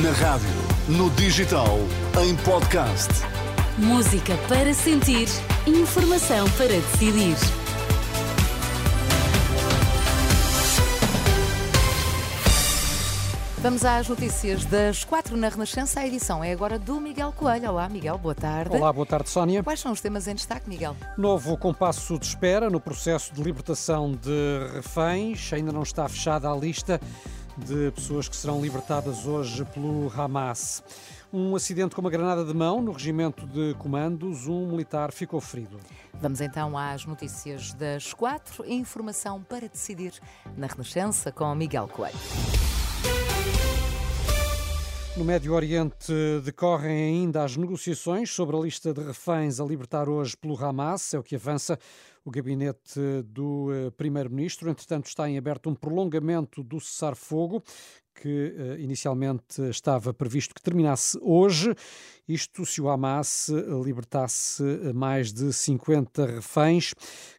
Na rádio, no digital, em podcast. Música para sentir, informação para decidir. Vamos às notícias das quatro na Renascença. A edição é agora do Miguel Coelho. Olá, Miguel, boa tarde. Olá, boa tarde, Sónia. Quais são os temas em destaque, Miguel? Novo compasso de espera no processo de libertação de reféns. Ainda não está fechada a lista de pessoas que serão libertadas hoje pelo Hamas. Um acidente com uma granada de mão no regimento de comandos, um militar ficou ferido. Vamos então às notícias das quatro. Informação para decidir na Renascença com Miguel Coelho. No Médio Oriente decorrem ainda as negociações sobre a lista de reféns a libertar hoje pelo Hamas, é o que avança o gabinete do eh, Primeiro-Ministro. Entretanto, está em aberto um prolongamento do cessar-fogo que uh, inicialmente estava previsto que terminasse hoje. Isto se o Hamas libertasse mais de 50 reféns.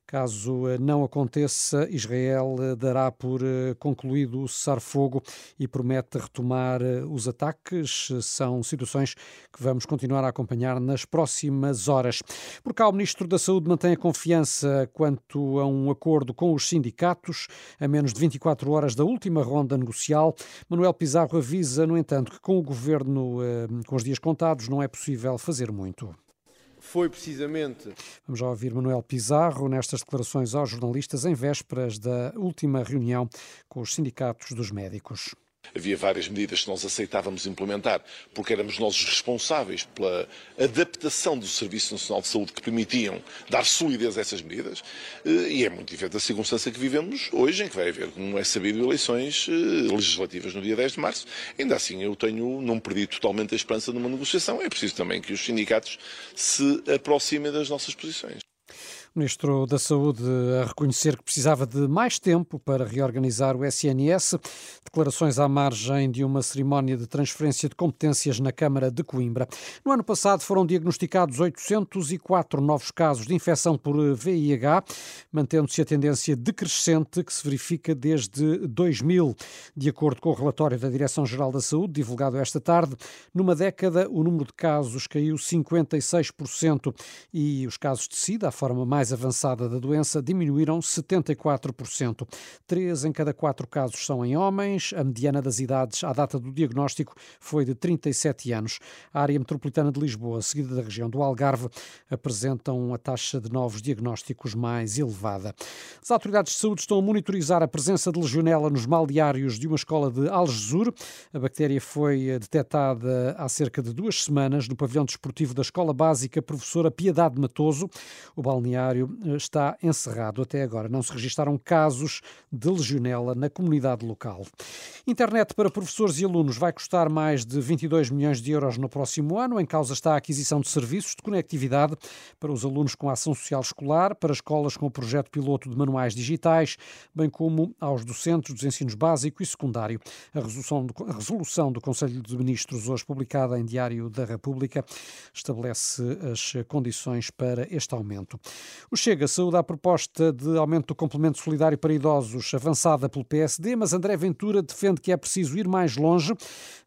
Caso uh, não aconteça, Israel dará por concluído o cessar-fogo e promete retomar os ataques. São situações que vamos continuar a acompanhar nas próximas horas. Por cá, o Ministro da Saúde mantém a confiança quanto a um acordo com os sindicatos, a menos de 24 horas da última ronda negocial. Manuel Pizarro avisa, no entanto, que com o governo eh, com os dias contados não é possível fazer muito. Foi precisamente. Vamos já ouvir Manuel Pizarro nestas declarações aos jornalistas em vésperas da última reunião com os sindicatos dos médicos. Havia várias medidas que nós aceitávamos implementar, porque éramos nós os responsáveis pela adaptação do Serviço Nacional de Saúde que permitiam dar solidez a essas medidas. Eh, e é muito diferente da circunstância que vivemos hoje, em que vai haver, como é sabido, eleições eh, legislativas no dia 10 de março. Ainda assim, eu tenho, não perdi totalmente a esperança numa negociação. É preciso também que os sindicatos se aproximem das nossas posições. Ministro da Saúde a reconhecer que precisava de mais tempo para reorganizar o SNS. Declarações à margem de uma cerimónia de transferência de competências na Câmara de Coimbra. No ano passado foram diagnosticados 804 novos casos de infecção por VIH, mantendo-se a tendência decrescente que se verifica desde 2000. De acordo com o relatório da Direção-Geral da Saúde, divulgado esta tarde, numa década o número de casos caiu 56% e os casos de SIDA, a forma mais mais avançada da doença diminuíram 74%. Três em cada quatro casos são em homens. A mediana das idades à data do diagnóstico foi de 37 anos. A área metropolitana de Lisboa, seguida da região do Algarve, apresentam a taxa de novos diagnósticos mais elevada. As autoridades de saúde estão a monitorizar a presença de legionela nos maldiários de uma escola de Algesur. A bactéria foi detectada há cerca de duas semanas no pavilhão desportivo da Escola Básica Professora Piedade Matoso. O balneário eh, está encerrado. Até agora não se registaram casos de legionela na comunidade local. Internet para professores e alunos vai custar mais de 22 milhões de euros no próximo ano. Em causa está a aquisição de serviços de conectividade para os alunos com ação social escolar, para escolas com o projeto piloto de manuais digitais, bem como aos docentes dos ensinos básico e secundário. A resolução do, a resolução do Conselho de Ministros, hoje publicada em Diário da República, estabelece as condições para este aumento. O Chega saúda a proposta de aumento do complemento solidário para idosos avançada pelo PSD, mas André Ventura defende que é preciso ir mais longe.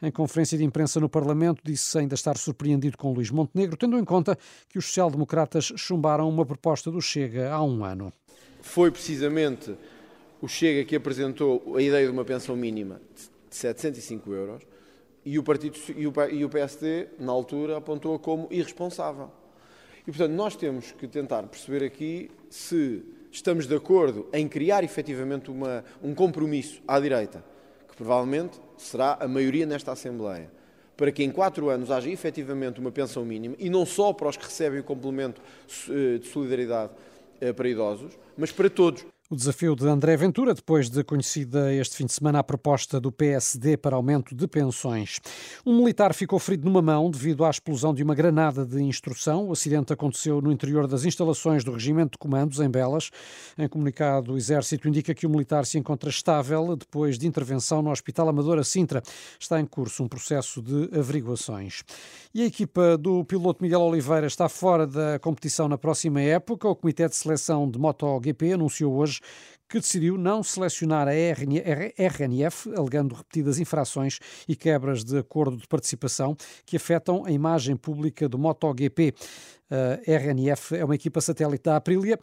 Em conferência de imprensa no Parlamento, disse ainda estar surpreendido com Luís Montenegro, tendo em conta que os social-democratas chumbaram uma proposta do Chega há um ano. Foi precisamente o Chega que apresentou a ideia de uma pensão mínima de 705 euros e o, partido, e o PSD, na altura, apontou-a como irresponsável. E, portanto, nós temos que tentar perceber aqui se estamos de acordo em criar efetivamente uma, um compromisso à direita, que provavelmente será a maioria nesta Assembleia, para que em quatro anos haja efetivamente uma pensão mínima, e não só para os que recebem o complemento eh, de solidariedade eh, para idosos, mas para todos. O desafio de André Ventura, depois de conhecida este fim de semana a proposta do PSD para aumento de pensões. Um militar ficou ferido numa mão devido à explosão de uma granada de instrução. O acidente aconteceu no interior das instalações do Regimento de Comandos, em Belas. Em comunicado, o Exército indica que o militar se encontra estável depois de intervenção no Hospital Amadora Sintra. Está em curso um processo de averiguações. E a equipa do piloto Miguel Oliveira está fora da competição na próxima época. O Comitê de Seleção de MotoGP anunciou hoje Que decidiu não selecionar a RNF, alegando repetidas infrações e quebras de acordo de participação que afetam a imagem pública do MotoGP. A RNF é uma equipa satélite da Aprilia,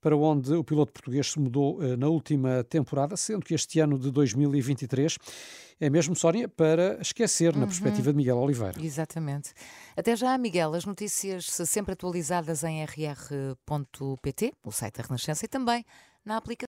para onde o piloto português se mudou eh, na última temporada, sendo que este ano de 2023 é mesmo, Sónia, para esquecer, na uhum. perspectiva de Miguel Oliveira. Exatamente. Até já, Miguel, as notícias sempre atualizadas em rr.pt, o site da Renascença, e também na aplicação.